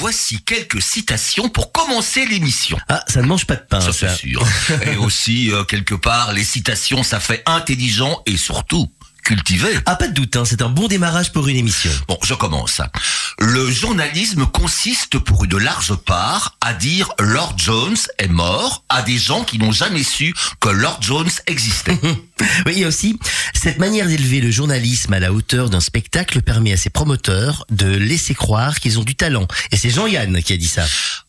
voici quelques citations pour commencer l'émission. Ah, ça ne mange pas de pain. Ça, c'est sûr. et aussi, euh, quelque part, les citations, ça fait intelligent et surtout cultivé. Ah, pas de doute, hein, c'est un bon démarrage pour une émission. Bon, je commence. Le journalisme consiste pour une large part à dire Lord Jones est mort à des gens qui n'ont jamais su que Lord Jones existait. oui, et aussi, cette manière d'élever le journalisme à la hauteur d'un spectacle permet à ses promoteurs de laisser croire qu'ils ont du talent. Et c'est Jean-Yann qui a dit ça.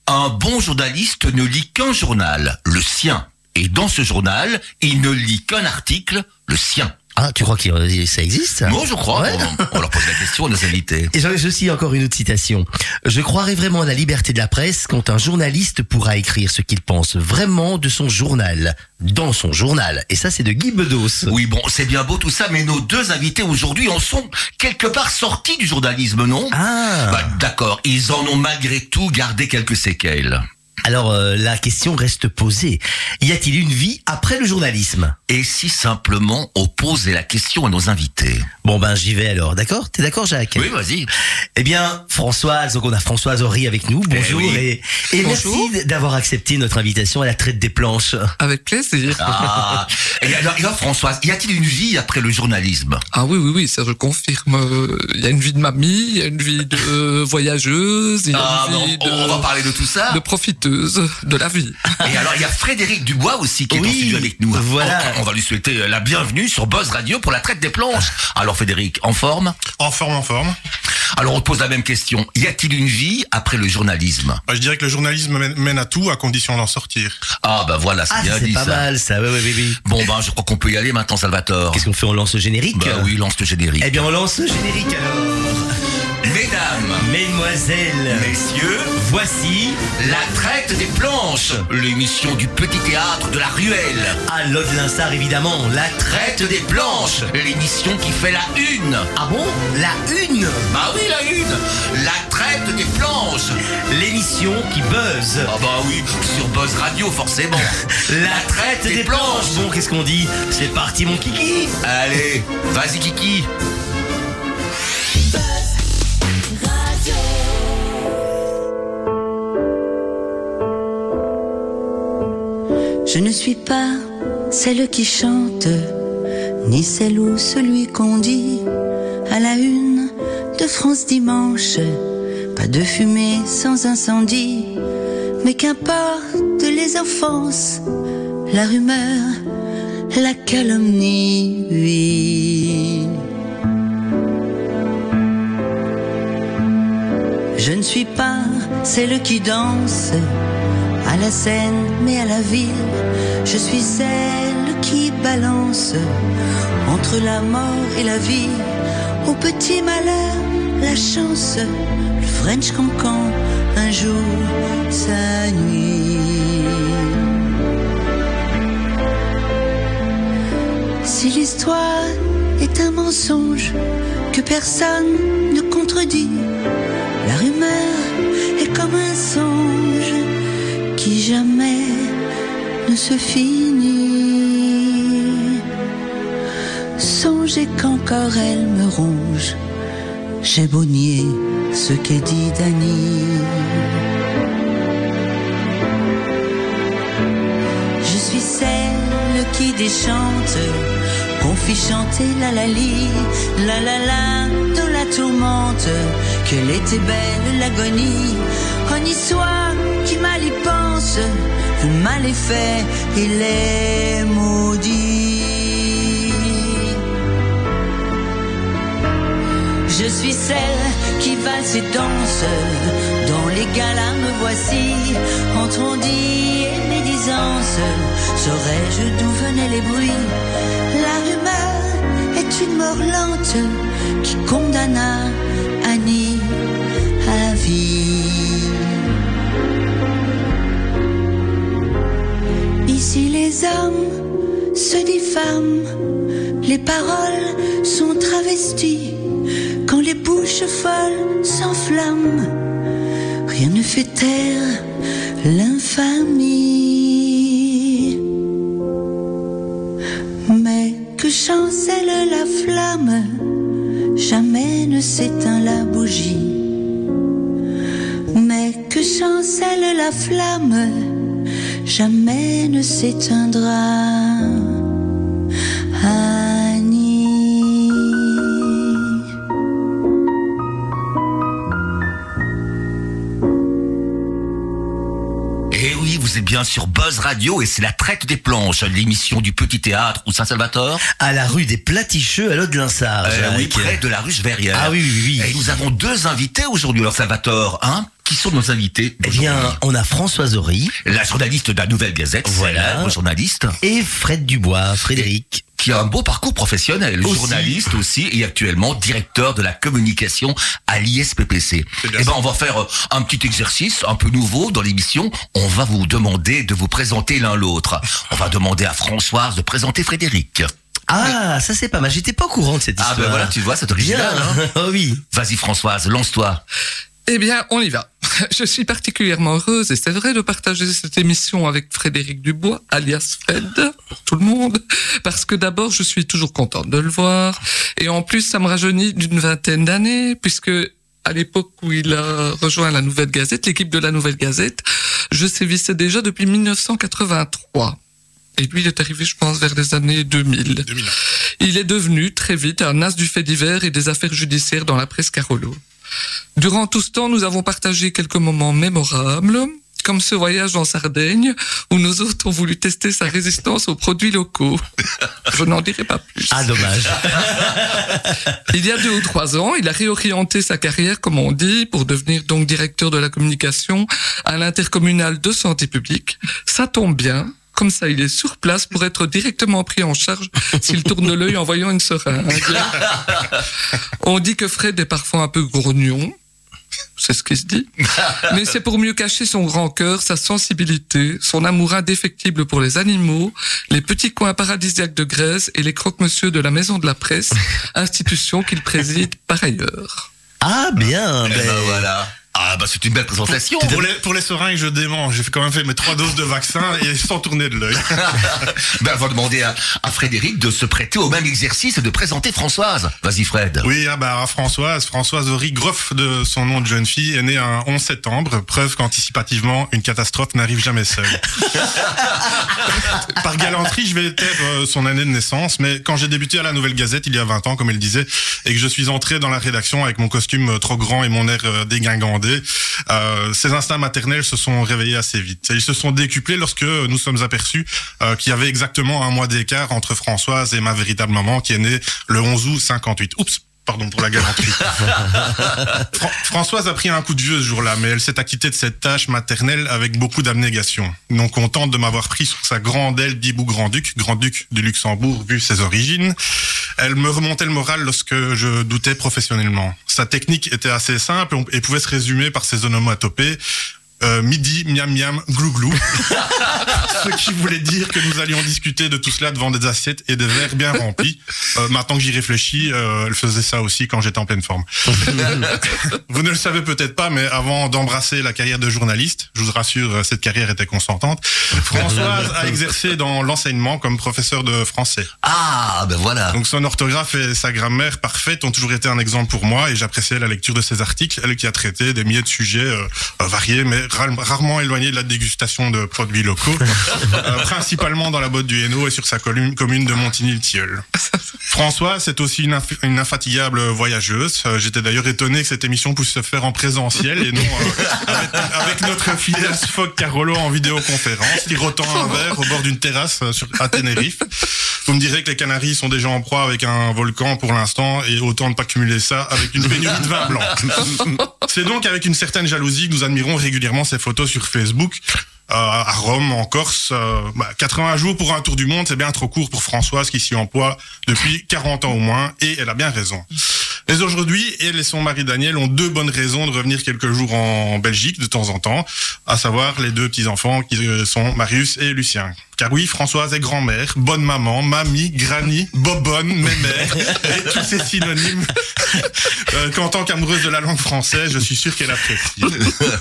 Un bon journaliste ne lit qu'un journal, le sien. Et dans ce journal, il ne lit qu'un article, le sien. Ah, tu crois que ça existe Moi, je crois. Ouais. On, on leur pose la question à nos invités. Et j'en ai aussi encore une autre citation. Je croirais vraiment à la liberté de la presse quand un journaliste pourra écrire ce qu'il pense vraiment de son journal, dans son journal. Et ça, c'est de Guy Bedos. Oui, bon, c'est bien beau tout ça, mais nos deux invités aujourd'hui en sont quelque part sortis du journalisme, non? Ah. Bah, D'accord, ils en ont malgré tout gardé quelques séquelles. Alors, euh, la question reste posée. Y a-t-il une vie après le journalisme? Et si simplement on posait la question à nos invités? Bon, ben, j'y vais alors. D'accord? T'es d'accord, Jacques? Oui, vas-y. Eh bien, Françoise, donc on a Françoise Horry avec nous. Bonjour oui. et, et Bonjour. merci d'avoir accepté notre invitation à la traite des planches. Avec plaisir. Ah, et alors, et alors, Françoise, y a-t-il une vie après le journalisme? Ah oui, oui, oui, ça je confirme. Il y a une vie de mamie, il y a une vie de euh, voyageuse, il y a Ah, une non, vie on, on va parler de tout ça. de, de profiteuse de la vie. Et alors, il y a Frédéric Dubois aussi qui est Oui, en studio avec nous. voilà. On, on va lui souhaiter la bienvenue sur Buzz Radio pour la traite des planches. Alors, Frédéric, en forme? En forme, en forme. Alors, on te pose la même question. Y a-t-il une vie après le journalisme? Bah, je dirais que le journalisme mène, à tout à condition d'en sortir. Ah, bah voilà, c'est Ah, bien c'est dit pas ça. mal ça. Ouais, ouais, ouais, ouais. Bon, ben, je crois qu'on peut y aller maintenant, Salvatore. Qu'est-ce qu'on fait? On lance le générique Bah oui, lance le générique. Eh bien, on lance le générique alors. Mesdames, Mesdemoiselles, messieurs, voici la traite des planches, l'émission du petit théâtre de la ruelle. à Lode Linsard évidemment, la traite. Traite des planches, l'émission qui fait la une. Ah bon? La une? Bah oui, la une. La traite des planches. L'émission qui buzz. Ah bah oui, sur Buzz Radio forcément. La traite des planches. Bon, qu'est-ce qu'on dit? C'est parti mon kiki Allez, vas-y Kiki. Je ne suis pas celle qui chante, ni celle ou celui qu'on dit à la une de France dimanche. Pas de fumée sans incendie, mais qu'importe les offenses, la rumeur, la calomnie, oui. Je ne suis pas celle qui danse la scène, mais à la ville. Je suis celle qui balance entre la mort et la vie. Au petit malheur, la chance, le French cancan, un jour, sa nuit. Si l'histoire est un mensonge que personne ne contredit, la rumeur est comme un songe qui jamais ne se finit. Songez qu'encore elle me ronge, j'ai beau ce qu'est dit Dany. Je suis celle qui déchante, qu'on fit chanter la la li, la la la dans la tourmente, qu'elle était belle l'agonie. Honni soit qui le mal est fait, il est maudit. Je suis celle qui valse et danse, dans les galas me voici, entre on dit et médisance, saurais-je d'où venaient les bruits? La rumeur est une mort lente qui condamna Annie à vie. Ici les hommes se diffament, les paroles sont travesties, quand les bouches folles s'enflamment, rien ne fait taire l'infamie. Mais que chancelle la flamme, jamais ne s'éteint la bougie. Mais que chancelle la flamme, jamais s'éteindra. Annie. Et Eh oui, vous êtes bien sur Buzz Radio et c'est la traite des planches, l'émission du petit théâtre ou Saint-Salvator. À la rue des Platicheux à l'Aude-Linsard. Euh, oui, Jacques. près de la rue Verrières. Ah oui, oui, oui. Et nous avons deux invités aujourd'hui, alors Salvatore, hein Qui sont nos invités Eh bien, on a Françoise Horry La journaliste de la Nouvelle Gazette, Voilà. journaliste, et Fred Dubois, Frédéric. qui a un beau parcours professionnel, Aussi. journaliste aussi, et actuellement directeur de la communication à l'ISPPC. Eh ben, on va faire euh, un petit exercice un peu nouveau dans l'émission. On va vous demander de vous présenter l'un l'autre. On va demander à Françoise de présenter Frédéric. Ah, ça c'est pas mal. J'étais pas au courant de cette Ah histoire. ben voilà, tu vois, c'est original. Hein oh oui. Vas-y Françoise, lance-toi. Eh bien, on y va. Je suis particulièrement heureuse, et c'est vrai, de partager cette émission avec Frédéric Dubois, alias Fred, pour tout le monde, parce que d'abord, je suis toujours contente de le voir, et en plus, ça me rajeunit d'une vingtaine d'années, puisque à l'époque où il a rejoint la Nouvelle Gazette, l'équipe de la Nouvelle Gazette, je sévissais déjà depuis 1983. Et lui, il est arrivé, je pense, vers les années 2000. 2000. Il est devenu très vite un as du fait divers et des affaires judiciaires dans la presse Carolo. Durant tout ce temps, nous avons partagé quelques moments mémorables, comme ce voyage en Sardaigne, où nos hôtes ont voulu tester sa résistance aux produits locaux. Je n'en dirai pas plus. Ah dommage. Il y a deux ou trois ans, il a réorienté sa carrière, comme on dit, pour devenir donc directeur de la communication à l'intercommunal de santé publique. Ça tombe bien. Comme ça, il est sur place pour être directement pris en charge s'il tourne l'œil en voyant une seringue. On dit que Fred est parfois un peu grognon. C'est ce qui se dit. Mais c'est pour mieux cacher son grand cœur, sa sensibilité, son amour indéfectible pour les animaux, les petits coins paradisiaques de Grèce et les croque-monsieur de la Maison de la Presse, institution qu'il préside par ailleurs. Ah bien. Eh ben, ben voilà. Ah bah c'est une belle présentation. Pour les, pour les seringues, je dément. J'ai quand même fait mes trois doses de vaccin et sans tourner de l'œil. ben, on va demander à, à Frédéric de se prêter au même exercice et de présenter Françoise. Vas-y Fred. Oui, ah bah, Françoise, Françoise Horry, Groff de son nom de jeune fille, est née un 11 septembre, preuve qu'anticipativement, une catastrophe n'arrive jamais seule. Par galanterie, je vais taire euh, son année de naissance, mais quand j'ai débuté à la Nouvelle Gazette il y a 20 ans, comme elle disait, et que je suis entré dans la rédaction avec mon costume euh, trop grand et mon air euh, dégingandé, euh, ces instincts maternels se sont réveillés assez vite. Ils se sont décuplés lorsque nous sommes aperçus euh, qu'il y avait exactement un mois d'écart entre Françoise et ma véritable maman qui est née le 11 août 58. Oups Pardon pour la galanterie. Fran- Françoise a pris un coup de vieux ce jour-là, mais elle s'est acquittée de cette tâche maternelle avec beaucoup d'abnégation. Non contente de m'avoir pris sur sa grande aile d'Ibou Grand-Duc, Grand-Duc du Luxembourg vu ses origines, elle me remontait le moral lorsque je doutais professionnellement. Sa technique était assez simple et pouvait se résumer par ses onomatopées. Euh, midi, miam miam, glou glou. Ce qui voulait dire que nous allions discuter de tout cela devant des assiettes et des verres bien remplis. Euh, maintenant que j'y réfléchis, euh, elle faisait ça aussi quand j'étais en pleine forme. Vous ne le savez peut-être pas, mais avant d'embrasser la carrière de journaliste, je vous rassure, cette carrière était consentante. Françoise a exercé dans l'enseignement comme professeur de français. Ah ben voilà. Donc son orthographe et sa grammaire parfaite ont toujours été un exemple pour moi et j'appréciais la lecture de ses articles, elle qui a traité des milliers de sujets euh, euh, variés mais rarement éloignés de la dégustation de produits locaux, euh, principalement dans la botte du Hainaut et sur sa commune, commune de Montigny-le-Tilleul. Françoise c'est aussi une, inf- une infatigable voyageuse. Euh, J'étais d'ailleurs étonné que cette émission puisse se faire en présentiel et non euh, avec, avec notre fidèle Sfog Carolo en vidéoconférence, sirotant un verre au bord d'une terrasse sur, à Tenerife. Vous me direz que les Canaries sont déjà en proie avec un volcan pour l'instant et autant ne pas cumuler ça avec une pénurie de vin blanc. C'est donc avec une certaine jalousie que nous admirons régulièrement ces photos sur Facebook. Euh, à Rome, en Corse, euh, bah, 80 jours pour un tour du monde, c'est bien trop court pour Françoise qui s'y emploie depuis 40 ans au moins, et elle a bien raison. Mais aujourd'hui, elle et son mari Daniel ont deux bonnes raisons de revenir quelques jours en Belgique de temps en temps, à savoir les deux petits-enfants qui euh, sont Marius et Lucien. Car oui, Françoise est grand-mère, bonne maman, mamie, granny, bobonne, mémère, et tous ces synonymes euh, qu'en tant qu'amoureuse de la langue française, je suis sûr qu'elle apprécie.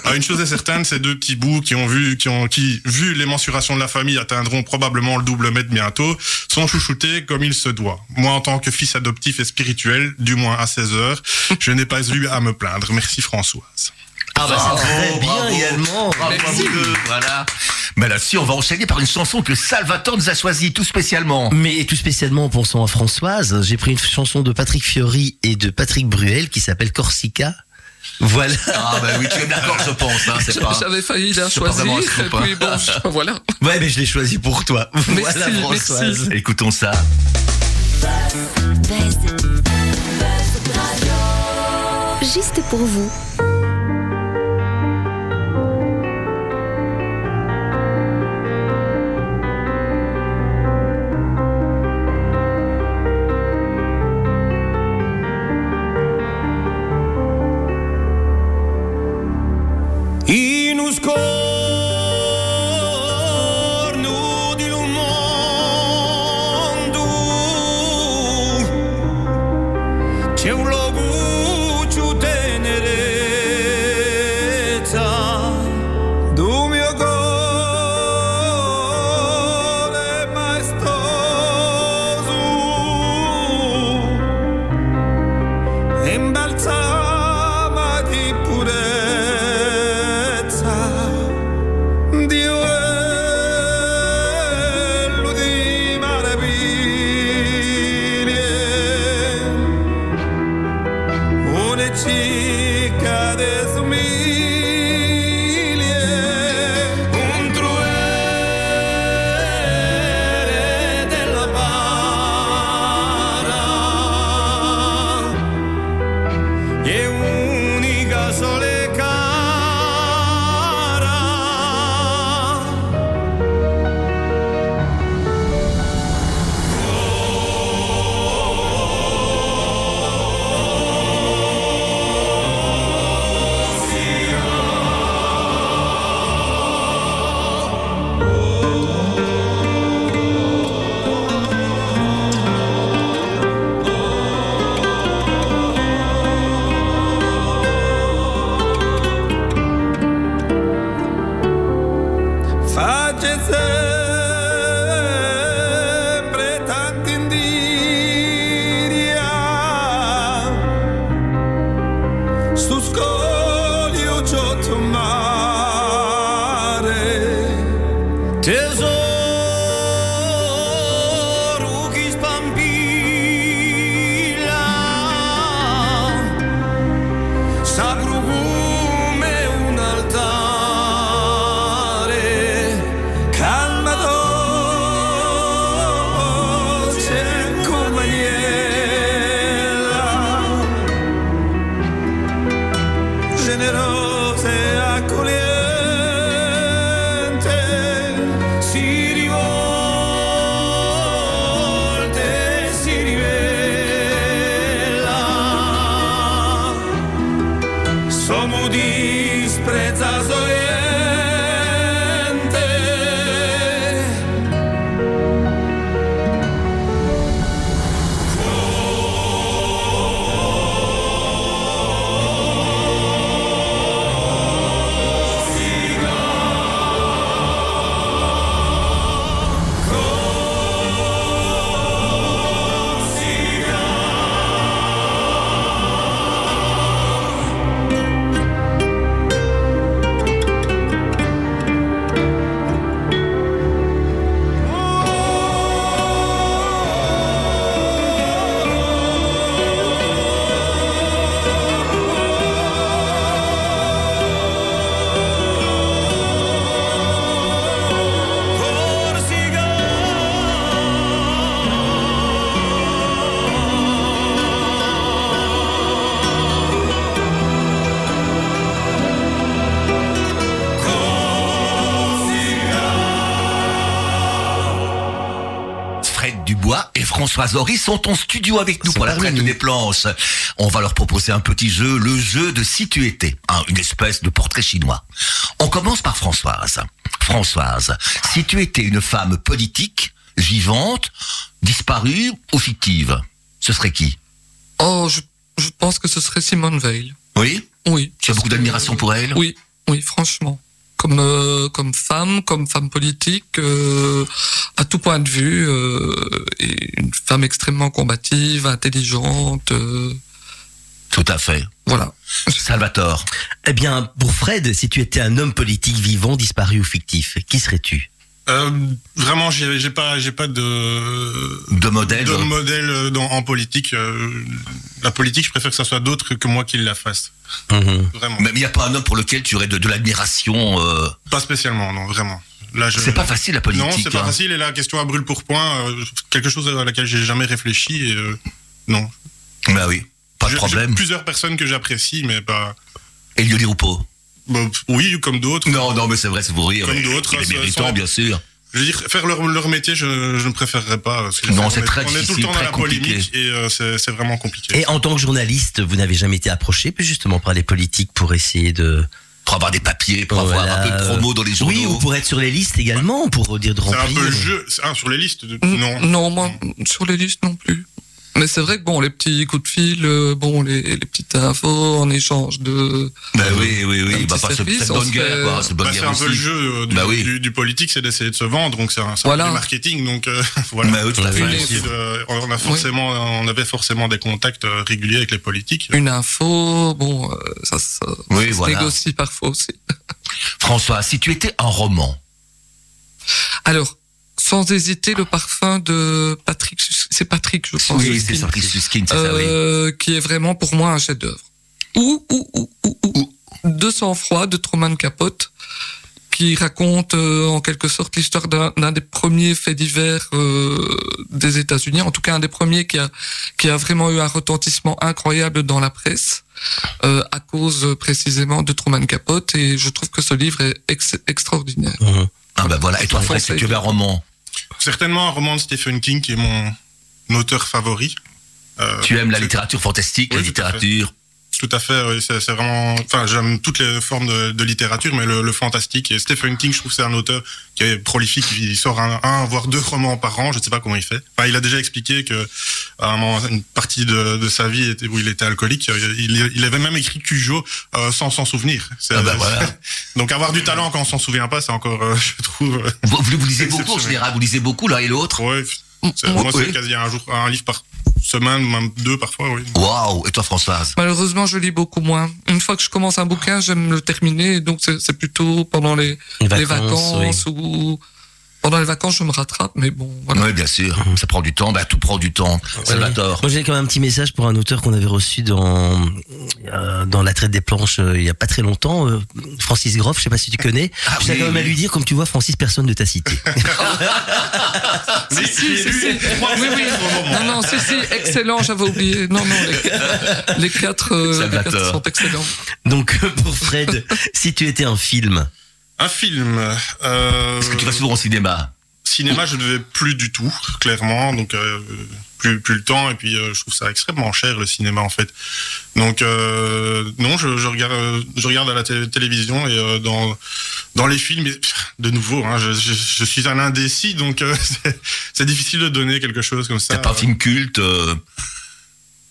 Ah, une chose est certaine, ces deux petits bouts qui ont vu, qui ont, qui, vu les mensurations de la famille, atteindront probablement le double mètre bientôt, sont chouchoutés comme il se doit. Moi, en tant que fils adoptif et spirituel, du moins à 16 heures, je n'ai pas eu à me plaindre. Merci Françoise. Ah bah c'est très bien. bravo, Finalement, Bravo voilà. Mais là-dessus, on va enchaîner par une chanson que Salvatore nous a choisie tout spécialement. Mais tout spécialement en pensant à Françoise, j'ai pris une chanson de Patrick Fiori et de Patrick Bruel qui s'appelle Corsica. Voilà. Ah bah oui, tu es d'accord, je pense. Hein, c'est pas... J'avais failli la choisir, et scoop, hein. puis bon, je- voilà. Ouais, mais je l'ai choisi pour toi. voilà Françoise. merci. Écoutons ça. Juste pour vous. Et Françoise Horry sont en studio avec nous pour la traite des planches. On va leur proposer un petit jeu, le jeu de si tu étais, hein, une espèce de portrait chinois. On commence par Françoise. Françoise, si tu étais une femme politique, vivante, disparue ou fictive, ce serait qui? Oh, je, je pense que ce serait Simone Veil. Oui? Oui. Tu as beaucoup d'admiration pour elle? Oui, oui, franchement. Comme euh, comme femme, comme femme politique, euh, à tout point de vue, euh, et une femme extrêmement combative, intelligente. Tout à fait. Voilà. Salvatore. Eh bien, pour Fred, si tu étais un homme politique vivant, disparu ou fictif, qui serais-tu? Euh, vraiment, j'ai pas, j'ai pas de De modèle. de modèle dans, en politique. Euh, la politique, je préfère que ça soit d'autres que moi qui la fasse. Mhm. Vraiment. Mais il n'y a pas un homme pour lequel tu aurais de, de l'admiration. euh, Pas spécialement, non, vraiment. Là, je... C'est pas facile la politique. Non, c'est pas hein. facile. Et la question à brûle pour point, euh, quelque chose à laquelle j'ai jamais réfléchi. Et, euh, non. Bah oui, pas de problème. Plusieurs personnes que j'apprécie, mais pas. Elio Di Bon, oui, comme d'autres. Non, non, mais c'est vrai, c'est pour rire. Comme d'autres, Il est ça- méritant, ça- bien sûr. Je veux dire, faire leur, leur métier, je, je ne préférerais pas. parce que Non, on c'est est- très On est tout difficile, le temps dans très la compliqué. polémique et euh, c'est vraiment compliqué. Et en tant que journaliste, vous n'avez jamais été approché, puis justement par les politiques pour essayer de Pour avoir des papiers, pour avoir un peu de promo dans les journaux. Oui, ou pour être sur les listes également, pour dire de C'est un remplir. peu le jeu. c'est- Ah, sur les listes de- Non. Non, moi, sur les listes non plus. Mais c'est vrai que bon, les petits coups de fil, euh, bon, les, les petites infos en échange de. Bah oui, oui, Un oui. petit Bah, pas ce- service, cette on bonne guerre, quoi. Bah, c'est guerre un peu le jeu euh, du, Bah oui. du, du politique, c'est d'essayer de se vendre, donc c'est un, c'est un Voilà. peu du marketing, donc euh, voilà. Bah oui, tout à fait. On a forcément, on avait forcément des contacts euh, réguliers avec les politiques. Une info, bon, euh, ça, ça, Oui, ça se négocie parfois aussi. François, si tu étais un roman, Alors, sans hésiter, le parfum de Patrick, c'est Patrick, je pense. oui, c'est Patrick Susskind, c'est ça, oui. euh, qui est vraiment pour moi un chef-d'œuvre. Ou, ou, ou, ou, ou, De sang-froid de Truman Capote, qui raconte euh, en quelque sorte l'histoire d'un des premiers faits divers euh, des États-Unis, en tout cas un des premiers qui a qui a vraiment eu un retentissement incroyable dans la presse euh, à cause précisément de Truman Capote, et je trouve que ce livre est ex- extraordinaire. Ah bah voilà. Et toi, tu avais un roman, Certainement un roman de Stephen King qui est mon auteur favori. Euh, tu aimes la littérature fantastique, la Oui, littérature. Tout à fait, c'est c'est vraiment. Enfin, j'aime toutes les formes de, de littérature, mais le, le fantastique. Et Stephen King, je trouve que c'est un auteur qui est prolifique. Il sort un, un, voire deux romans par an. Je ne sais pas comment il fait. Enfin, il a déjà expliqué que à un moment, une partie de, de sa vie était, où il était alcoolique. Il, il avait même écrit Cujo euh, sans s'en souvenir. C'est- Ah bah voilà. Donc avoir du talent quand on s'en souvient pas, c'est encore, euh, je trouve. Vous, vous, lisez beaucoup en général, vous lisez beaucoup l'un et l'autre. ouais, Moi, moi, oui. c'est quasi un jour, un livre par semaine, même deux parfois. Oui. Waouh Et toi, Françoise? Malheureusement, je lis beaucoup moins. Une fois que je commence un bouquin, j'aime le terminer, donc c'est plutôt pendant les, Les les vacances, vacances ou pendant les vacances, je me rattrape, mais bon, voilà. Oui, bien sûr. Ça prend du temps. Bah, tout prend du temps. Salvatore. Moi, j'ai quand même un petit message pour un auteur qu'on avait reçu dans euh, dans la traite des planches euh, il y a pas très longtemps, euh, Francis Groff. Je sais pas si tu connais. Ah je tiens oui, quand même à lui dire, comme tu vois, Francis, personne ne t'a cité. Si, si, si, si. Oui, oui. Non, non, si, si, excellent, j'avais oublié. Non, non, les, les quatre, euh, les quatre sont excellents. Donc pour Fred, si tu étais un film, Un film. Euh, Est-ce que tu vas souvent au cinéma cinéma, je ne vais plus du tout, clairement. Donc, euh, plus, plus le temps. Et puis, euh, je trouve ça extrêmement cher, le cinéma, en fait. Donc, euh, non, je, je, regarde, je regarde à la té- télévision et euh, dans, dans les films, et, de nouveau, hein, je, je, je suis un indécis, donc euh, c'est- c'est difficile de donner quelque chose comme ça. T'as pas un film culte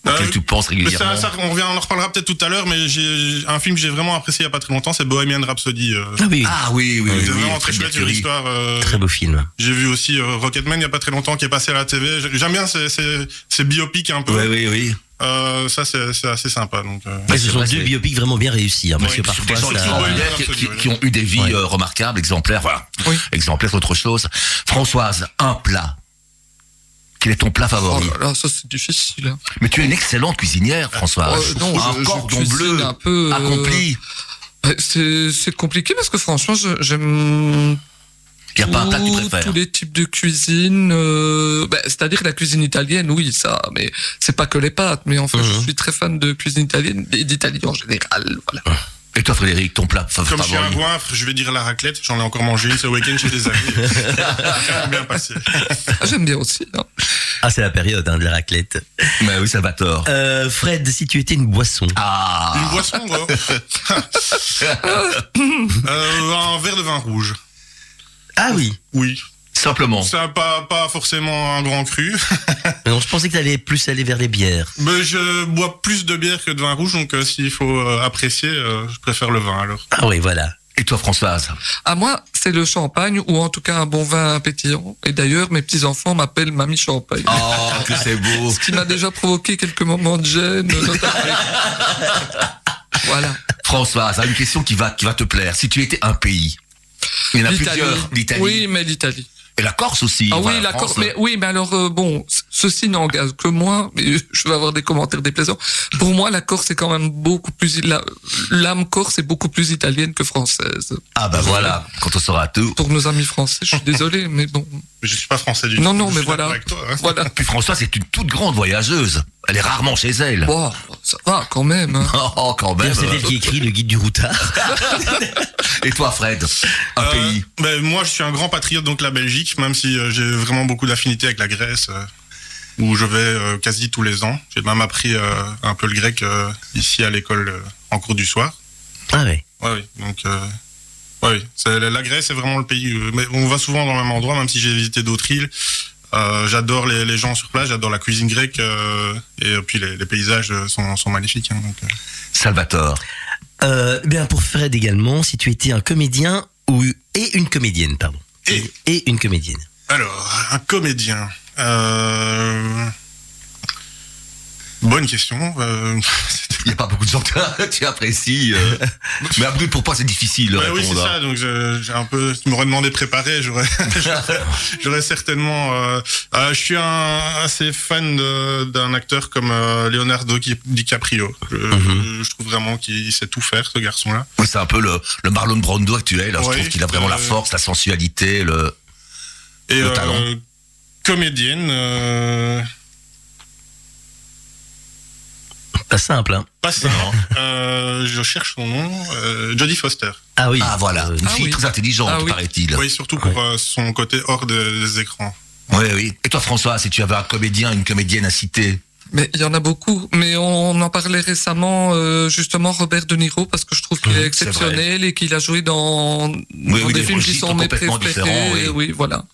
auquel Euh, tu penses régulièrement ça, ça, on, revient, on en reparlera peut-être tout à l'heure, mais j'ai un film que j'ai vraiment apprécié il n'y a pas très longtemps, c'est Bohemian Rhapsody. Euh, ah oui, Ah oui, oui, oui. c'est oui, vraiment très chouette, une histoire. euh, très beau film. J'ai vu aussi euh, Rocketman il n'y a pas très longtemps qui est passé à la TV. J'aime bien ces, ces, ces biopics un peu. Oui, oui, oui. Euh, ça, c'est assez sympa. Donc, euh, ce sont deux biopics vraiment bien réussis, hein, parce Oui, que parfois des gens qui, qui- qui ont eu des vies Ouais. euh, remarquables, exemplaires, voilà. Oui. Exemplaires, autre chose. Françoise, un plat. Quel est ton plat Oh favori là, ça c'est difficile. hein. Mais tu es une excellente cuisinière. Euh, non, un je- cordon bleu un peu, euh, accompli. Ouais, C'est compliqué parce que franchement, j'aime Il n'y a pas un plat que tu préfères. tous les types de cuisine. euh, ben, C'est-à-dire la cuisine italienne, oui, ça, mais c'est pas que les pâtes. Mais en fait, je Mhm. suis très fan de cuisine italienne et d'Italie en général. Voilà. Et toi, Frédéric, ton plat fa- comme je suis un favori goinfre, je vais dire la raclette. J'en ai encore mangé une ce week-end chez des amis. Bien passé. Ah, J'aime bien aussi. hein. Ah, c'est la période hein, de la raclette. Mais oui, ça va tort. Euh, Fred, si tu étais une boisson, Ah Une boisson, euh, euh, un verre de vin rouge. ah oui. Oui. Simplement. C'est pas, pas forcément un grand cru. Non, je pensais que t'allais plus aller vers les bières. Mais je bois plus de bière que de vin rouge, donc euh, s'il faut euh, apprécier, euh, je préfère le vin alors. Ah oui, voilà. Et toi, Françoise? À moi, c'est le champagne ou en tout cas un bon vin pétillant. Et d'ailleurs, mes petits-enfants m'appellent Mamie Champagne. Oh, que c'est beau. Ce qui m'a déjà provoqué quelques moments de gêne. voilà. Françoise, une question qui va, qui va te plaire. Si tu étais un pays, il y en a plusieurs. L'Italie. Oui, mais l'Italie. Et la Corse aussi. Ah enfin, oui, la France. Corse. Mais oui, mais alors euh, bon, ceci n'engage que moi, mais je vais avoir des commentaires déplaisants. Pour moi, la Corse est quand même beaucoup plus la- l'âme corse est beaucoup plus italienne que française. Ah bah voilà, quand on sera tout. Pour nos amis français, je suis désolé, mais bon, Mais je suis pas français du Non, tout. non, Je mais voilà. toi, hein. voilà. Puis Françoise est une toute grande voyageuse. Elle est rarement chez elle. Bon, ça va quand même. hein. Oh, quand même. C'est elle qui écrit le guide du routard. Et toi, Fred? Un Euh, pays ben, moi, je suis un grand patriote, donc la Belgique, même si euh, j'ai vraiment beaucoup d'affinités avec la Grèce, euh, où je vais euh, quasi tous les ans. J'ai même appris un peu le grec ici à l'école en cours du soir. Ah ouais. Ouais, oui, donc ouais, oui, la Grèce c'est vraiment le pays. mais on va souvent dans le même endroit, même si j'ai visité d'autres îles. Euh, j'adore les, les gens sur place, j'adore la cuisine grecque euh, et puis les, les paysages sont, sont magnifiques. hein, donc, euh. Salvatore. Euh, bien pour Fred également, si tu étais un comédien ou et une comédienne, pardon. Et une comédienne. Alors, un comédien. Euh... Bonne question. Euh... Il n'y a pas beaucoup de gens que tu apprécies. euh. Mais Abdul, pour toi, c'est difficile Ouais, oui, c'est répondre. ça. Donc, je- j'ai un peu. Tu m'aurais demandé de préparer. J'aurais, j'aurais- certainement. euh, euh, je suis un, assez fan d'un acteur comme Leonardo Di- DiCaprio. Je, Mhm. je trouve vraiment qu'il sait tout faire, ce garçon-là. Oui, C'est un peu le, le Marlon Brando actuel. hein. Je Ouais, trouve qu'il a vraiment la force, la sensualité, le. Et Le talent. comédienne. euh, Pas simple, hein. pas ça. euh, je cherche son nom. euh, Jodie Foster. Ah oui. Ah voilà, une Ah fille oui. très intelligente, Ah oui. paraît-il. Oui, surtout pour euh, son côté hors de- des écrans. Oui, oui. Et toi, François, si tu avais un comédien, une comédienne à citer Mais il y en a beaucoup. Mais on en parlait récemment, euh, justement, Robert De Niro, parce que je trouve qu'il Mmh, est c'est exceptionnel et qu'il a joué dans, dans oui, des des films qui sont mes préférés. oui. Et oui, voilà.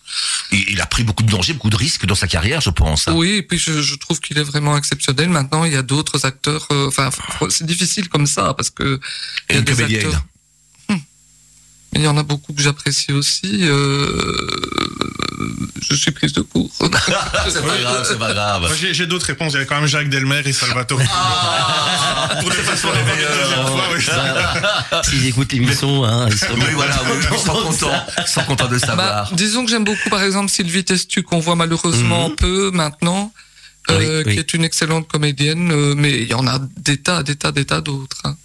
il, il a pris beaucoup de dangers, beaucoup de risques dans sa carrière, je pense. Oui, et puis je, je trouve qu'il est vraiment exceptionnel. Maintenant, il y a d'autres acteurs. euh, Enfin, c'est difficile comme ça parce que il y Et a une des comédienne. acteurs. Il y en a beaucoup que j'apprécie aussi. euh, Je suis prise de court. c'est pas grave, c'est pas grave. J'ai, d'autres réponses. Il y a quand même Jacques Delmer et Salvatore. Ah, pour les façons les meilleurs. S'ils écoutent l'émission, hein, ils seront Oui, voilà, oui, sont contents, ils sont contents de Bah, savoir. disons que j'aime beaucoup, par exemple, Sylvie Testu, qu'on voit malheureusement peu maintenant, euh, Oui, oui. qui est une excellente comédienne, euh, mais il y en a des tas, des tas, des tas d'autres. hein.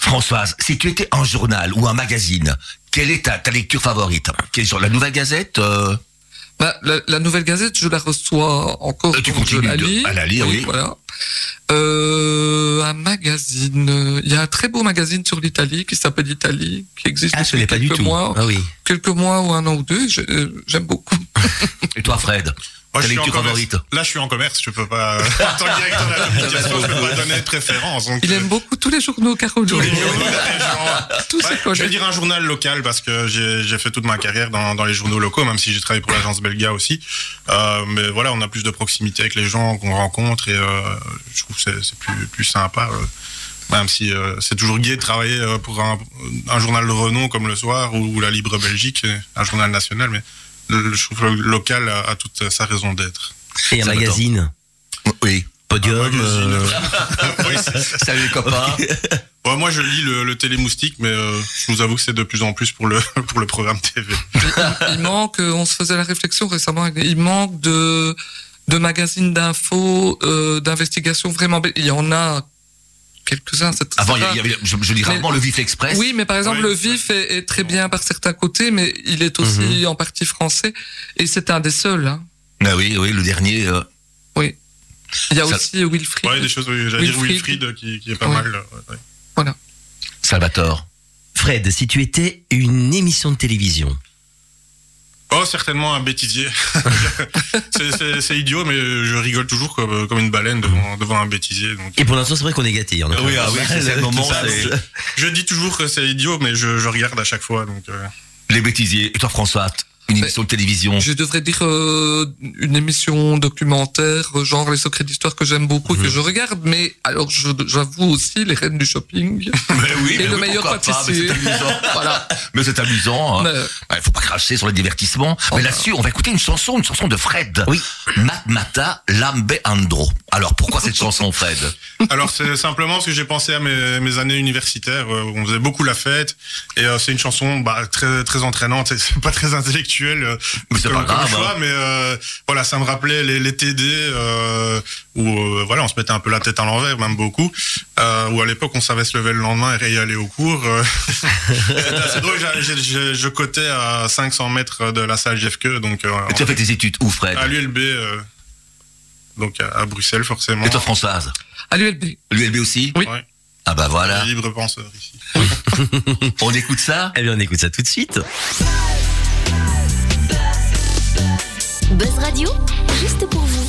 Françoise, si tu étais un journal ou un magazine, quelle est ta, ta lecture favorite? Quelle genre, La Nouvelle Gazette euh, Bah, la, la Nouvelle Gazette, je la reçois encore, Euh, tu je continues la de- à la lire, oui. Voilà. Euh, un magazine, il y a un très beau magazine sur l'Italie qui s'appelle Italie, qui existe Ah, depuis pas du tout. mois, Ah oui. quelques mois ou un an ou deux. euh, J'aime beaucoup. Et toi, Fred? Moi, je suis en favorite? Là, je suis en commerce. Je peux pas. en tant que directeur de la communication, je peux pas donner de préférence. Donc, Il euh, aime beaucoup tous les journaux Carolo. tous les journaux je vais dire un journal local parce que j'ai fait toute ma carrière dans, dans les journaux locaux, même si j'ai travaillé pour l'agence Belga aussi. Euh, mais voilà, on a plus de proximité avec les gens qu'on rencontre et euh, je trouve que c'est c'est plus, plus sympa. euh, même si euh, c'est toujours gai de travailler euh, pour un, un journal de renom comme Le Soir ou, ou La Libre Belgique, un journal national, mais le, le local a, a toute sa raison d'être. Et un magazine. Oui. Podium. Euh, Oui, Salut les copains. Ouais, moi, je lis le, le Télémoustique, mais euh, je vous avoue que c'est de plus en plus pour le, pour le programme TV. il manque, euh, on se faisait la réflexion récemment, il manque de, de magazines d'infos, euh, d'investigation vraiment belles. Il y en a quelques-uns. c'est très Avant, il y avait, je, je lis rarement le Vif Express. Oui, mais par exemple, Oui. le vif est, est très bien par certains côtés, mais il est aussi Mhm. en partie français, et c'est un des seuls. Hein. Ah oui, oui, le dernier. euh, Il y a Ça- aussi Wilfried. Ouais, des choses, oui, j'allais dire Wilfried. Qui, qui est pas Ouais. mal. ouais. Salvatore. Fred, si tu étais une émission de télévision. Oh, certainement un bêtisier. c'est- idiot, mais je rigole toujours comme, comme une baleine devant, devant un bêtisier. Donc. Et pour l'instant, c'est vrai qu'on est gâté. hein. Oui, ah oui, c'est- le moment, Ça, Je dis toujours que c'est idiot, mais je, je regarde à chaque fois. Donc, euh, Les bêtisiers. Et toi, François Une émission de télévision. Je devrais dire euh, une émission documentaire, euh, genre Les Secrets d'Histoire que j'aime beaucoup et que je regarde, mais alors je- j'avoue aussi Les Reines du Shopping. Mais oui, Et mais le oui, meilleur pas, pâtissier. mais c'est amusant. voilà. Mais c'est amusant. hein. Mais- Il faut pas cracher sur le divertissement. Mais là-dessus, on va écouter une chanson, une chanson de Fred. Oui. Matmata Lambe Andro. Alors pourquoi cette chanson, Fred? Alors c'est simplement parce que j'ai pensé à mes, mes années universitaires euh, où on faisait beaucoup la fête et euh, c'est une chanson bah, très très entraînante et c'est pas très intellectuel euh, comme, pas grave, comme choix hein. mais euh, voilà ça me rappelait les, les TD euh, où euh, voilà on se mettait un peu la tête à l'envers même beaucoup euh, où à l'époque on savait se lever le lendemain et y aller au cours je cotais à 500 mètres de la salle GFK donc euh, Et tu as fait tes études où, Fred? À l'ULB euh, donc à, à Bruxelles forcément Et toi, Françoise? À l'ULB. L'ULB aussi? Oui. Ouais. Ah bah voilà. libre penseur ici On écoute ça? Eh bien, on écoute ça tout de suite. Buzz Radio, juste pour vous.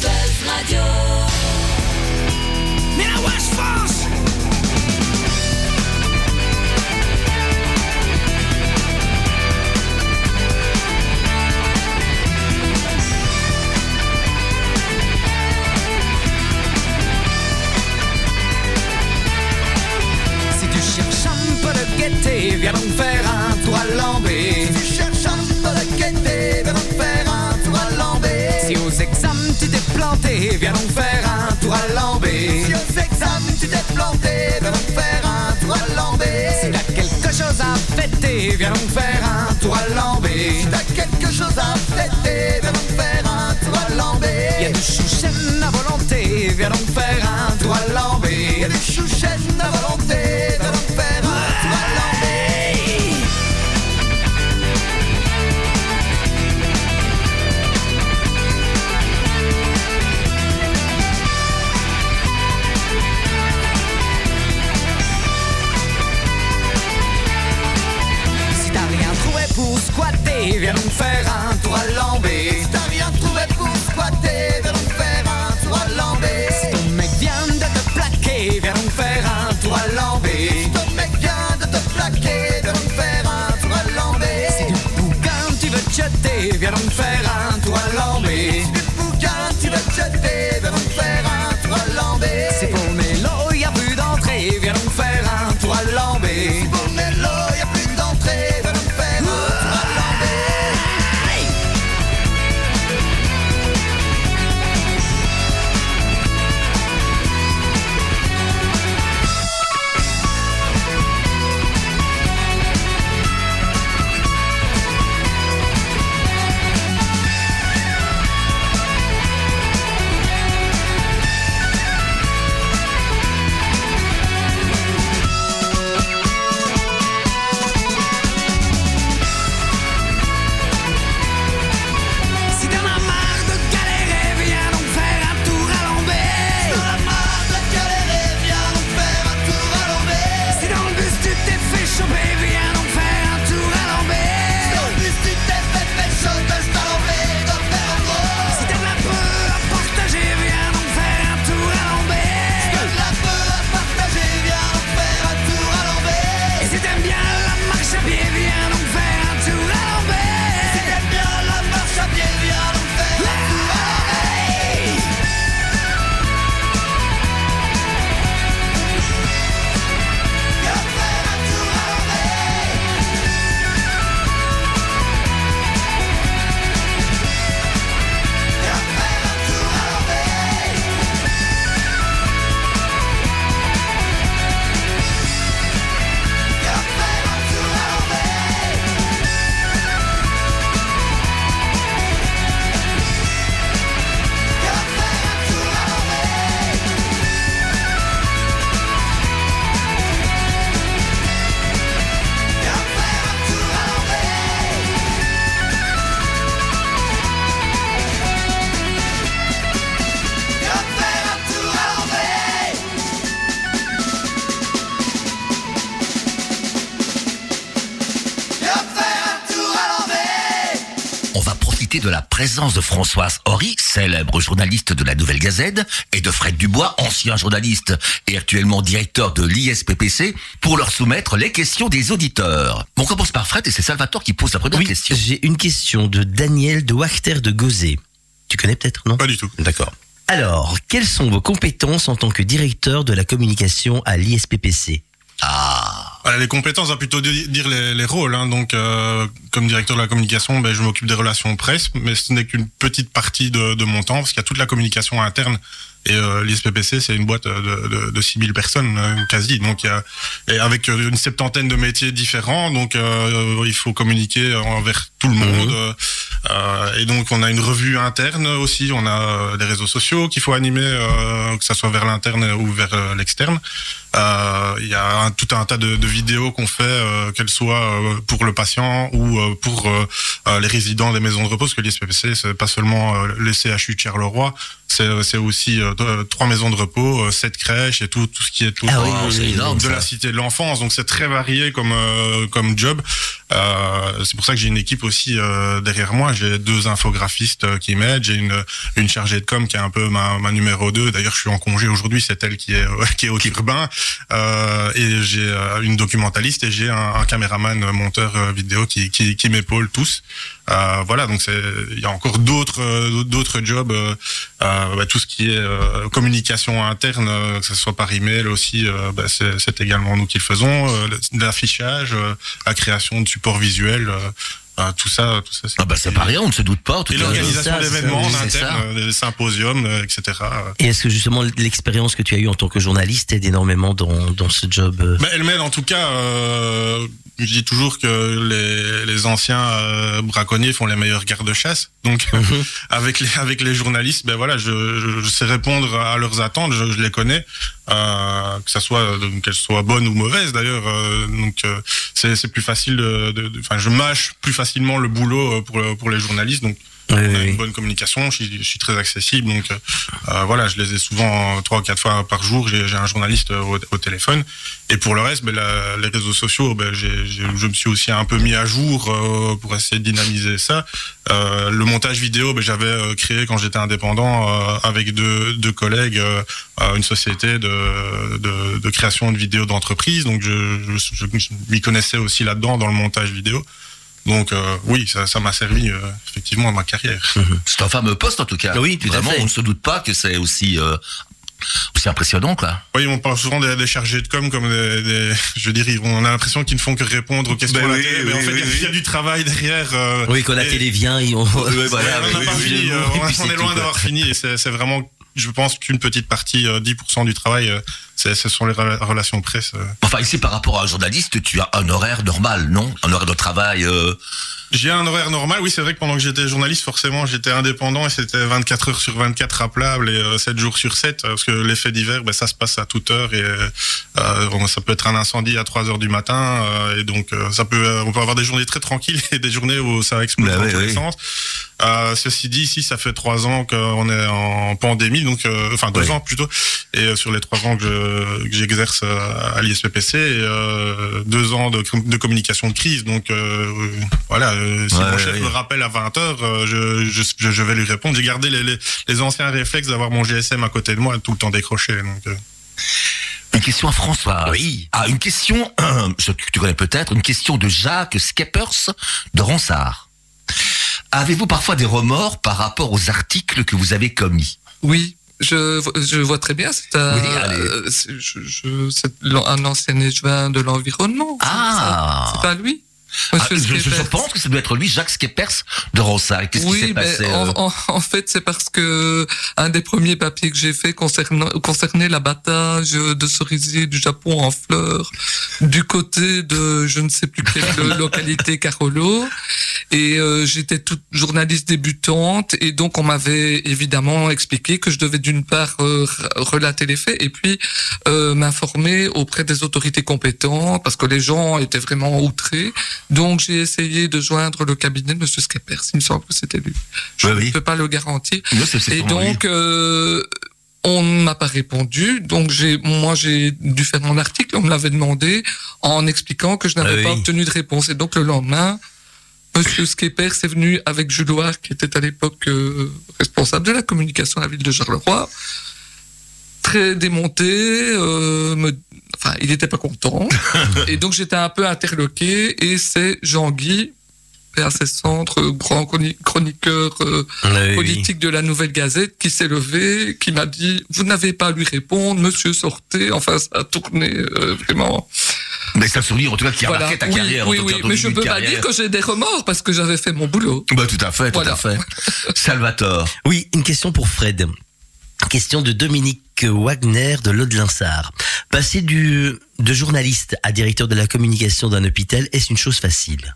Si tu cherches un peu de gaieté, viens donc faire un à Lambé. Planté, viens donc faire un tour à Lambé. Si aux examens tu t'es planté, viens donc faire un tour à Lambé. Si t'as quelque chose à fêter, viens donc faire un tour à Lambé. Si t'as quelque chose à fêter, viens donc faire un tour à Lambé. Y a du chouchen à volonté, viens donc faire un tour à Lambé. Y a du chouchen à volonté, squatter, viens donc faire un tour à Lambé. Si t'as rien trouvé pour squatter, viens donc faire un tour à Lambé. Si ton mec vient de te plaquer, viens donc faire un tour à Lambé. Si ton mec vient de te plaquer, viens donc faire un tour à Lambé. Si du bouquin tu veux te jeter, viens donc faire présence de Françoise Horry, célèbre journaliste de la Nouvelle Gazette, et de Fred Dubois, ancien journaliste et actuellement directeur de l'ISPPC, pour leur soumettre les questions des auditeurs. On commence par Fred. Fred et c'est Salvatore qui pose la première Oui, question. j'ai une question de Daniel de Wachter de Gauzet. Tu connais peut-être, non? Pas du tout. D'accord. Alors, quelles sont vos compétences en tant que directeur de la communication à l'ISPPC? Ah, Voilà, les compétences, on va plutôt di- dire les, les rôles. Hein. Donc, euh, comme directeur de la communication, ben, je m'occupe des relations presse, mais ce n'est qu'une petite partie de, de mon temps, parce qu'il y a toute la communication interne. Et euh, l'ISPPC, c'est une boîte de, de, de 6000 personnes, euh, quasi. Donc, il y a, et avec euh, une septantaine de métiers différents, donc euh, il faut communiquer envers tout le monde. Euh, euh, et donc, on a une revue interne aussi, on a euh, des réseaux sociaux qu'il faut animer, euh, que ça soit vers l'interne ou vers euh, l'externe. Euh, Il y a un- tout un tas de, de vidéos qu'on fait, euh, qu'elles soient euh, pour le patient ou euh, pour les résidents des maisons de repos, parce que l'ISPPC, c'est pas seulement euh, le CHU de Charleroi, c'est c'est aussi euh, trois maisons de repos, euh, sept crèches et tout, tout ce qui est tout Ah oui, énorme, de ça. la cité de l'enfance. Donc c'est très varié comme euh, comme job. Euh, c'est pour ça que j'ai une équipe aussi euh, derrière moi. J'ai deux infographistes euh, qui m'aident. J'ai une une chargée de com qui est un peu ma, ma numéro 2 D'ailleurs, je suis en congé aujourd'hui. C'est elle qui est qui est au urbain. Euh, et j'ai euh, une documentaliste et j'ai un, un caméraman euh, monteur vidéo qui qui, qui m'épaule tous. Euh, voilà, donc il y a encore d'autres d'autres jobs, euh, bah, tout ce qui est euh, communication interne, que ce soit par email aussi, bah, c'est également nous qui le faisons. L'affichage, la création de supports visuels, euh, tout ça, tout ça. c'est- ah bah c'est pas rien, on ne se doute pas. en tout Et l'organisation ça, d'événements en ça, c'est interne, ça. euh, des symposiums, euh, etc. Et est-ce que justement l'expérience que tu as eue en tant que journaliste aide énormément dans, dans ce job Mais elle m'aide en tout cas. Euh, je dis toujours que les, les anciens euh, braconniers font les meilleurs gardes-chasse. Donc avec les avec les journalistes, ben voilà, je, je, je sais répondre à leurs attentes. Je, je les connais, euh, que ça soit euh, qu'elles soient bonnes ou mauvaises d'ailleurs. euh, donc euh, c'est c'est plus facile de. de- de- Enfin, je mâche plus facilement le boulot euh, pour pour les journalistes. Donc Oui, on a oui, une bonne communication, je suis, je suis très accessible, donc euh, euh, voilà, je les ai souvent euh, trois ou quatre fois par jour. J'ai un journaliste euh, au, au téléphone. Et pour le reste, ben, la- les réseaux sociaux, ben, j'ai- j'ai- je me suis aussi un peu mis à jour euh, pour essayer de dynamiser ça. Euh, le montage vidéo, ben, j'avais créé quand j'étais indépendant euh, avec deux, deux collègues une société de, de, de création de vidéos d'entreprise. Donc je, je m'y connaissais aussi là-dedans dans le montage vidéo. Donc euh, oui, ça ça m'a servi euh, effectivement à ma carrière. C'est un fameux poste en tout cas. Oui, tout à Vraiment, fait. on ne se doute pas que c'est aussi euh, aussi impressionnant quoi. Oui, on parle souvent des, des chargés de com comme des, des- je veux dire, ils- on a l'impression qu'ils ne font que répondre aux questions Ben à la télé, oui, mais en fait, oui, il y a- oui. il y, a du travail derrière. euh, Oui, quand la et- télé vient, ils ont... Ouais, voilà, on oui, n'a pas oui, fini, oui, euh, on, on est loin d'avoir fini, et c'est c'est vraiment, je pense qu'une petite partie, euh, 10% du travail, euh, ce sont les rela- relations presse. euh. Enfin ici par rapport à un journaliste, tu as un horaire normal, non? Un horaire de travail. euh, J'ai un horaire normal, oui, c'est vrai que pendant que j'étais journaliste, forcément, j'étais indépendant et c'était 24 heures sur 24 rappelable et euh, 7 jours sur 7, parce que l'effet d'hiver, ben, ça se passe à toute heure et euh, euh, ça peut être un incendie à 3 heures du matin euh, et donc euh, ça peut, euh, on peut avoir des journées très tranquilles et des journées où ça explose Ben dans tous les sens. Euh, ceci dit, ici, ça fait 3 ans qu'on est en pandémie, donc euh, enfin 2 Oui. ans plutôt, et euh, sur les 3 ans que je- que j'exerce euh, à l'ISPPC, et, euh, 2 ans de, com- de communication de crise, donc euh, voilà, euh, si Ouais, mon chef ouais. me rappelle à 20 heures, euh, je, je, je, je vais lui répondre. J'ai gardé les, les, les anciens réflexes d'avoir mon GSM à côté de moi tout le temps décroché. Donc, euh. Une question à François. Oui. Ah, une question, je- tu connais peut-être, une question de Jacques Skeppers de Ronsard. Avez-vous parfois des remords par rapport aux articles que vous avez commis? Oui, je, je vois très bien. C'est un, Oui, euh, je- je- un ancien échevin de l'environnement. Ah. C'est pas lui? Ah, je, pense que ça doit être lui, Jacques Skeppers de Ronsard. Qu'est-ce qui Oui, s'est mais passé en, euh en- en fait, c'est parce que un des premiers papiers que j'ai fait concernant, concernait l'abattage de cerisiers du Japon en fleurs du côté de je ne sais plus quelle lo- localité Carolo. Et euh, j'étais toute journaliste débutante et donc on m'avait évidemment expliqué que je devais d'une part euh, relater les faits et puis euh, m'informer auprès des autorités compétentes parce que les gens étaient vraiment outrés. Donc j'ai essayé de joindre le cabinet de Monsieur Skepers. Il me semble que c'était lui. Je Oui, ne oui. peux pas le garantir. Non, Et donc euh, on ne m'a pas répondu. Donc j'ai moi j'ai dû faire mon article. On me l'avait demandé en expliquant que je n'avais Ah pas oui. obtenu de réponse. Et donc le lendemain. Monsieur Skepers est venu avec Jules Loire, qui était à l'époque euh, responsable de la communication à la ville de Charleroi, très démonté, euh, me enfin, il n'était pas content. et donc, j'étais un peu interloqué. Et c'est Jean-Guy, ses centres, grand chroni- chroniqueur euh, Oui, politique de la Nouvelle Gazette, qui s'est levé, qui m'a dit Vous n'avez pas à lui répondre, monsieur, sortez. Enfin, ça a tourné euh, vraiment. Mais c'est un souvenir, en tout cas, qui a Voilà. marqué ta oui, carrière. en oui, tout oui, cas, ton mais je de peux pas dire que j'ai des remords parce que j'avais fait mon boulot. Bah, tout à fait, tout Voilà. à fait. Salvatore. Oui, une question pour Fred. Question de Dominique Wagner de l'Aude-Linsard. Passer du, de journaliste à directeur de la communication d'un hôpital, est-ce une chose facile?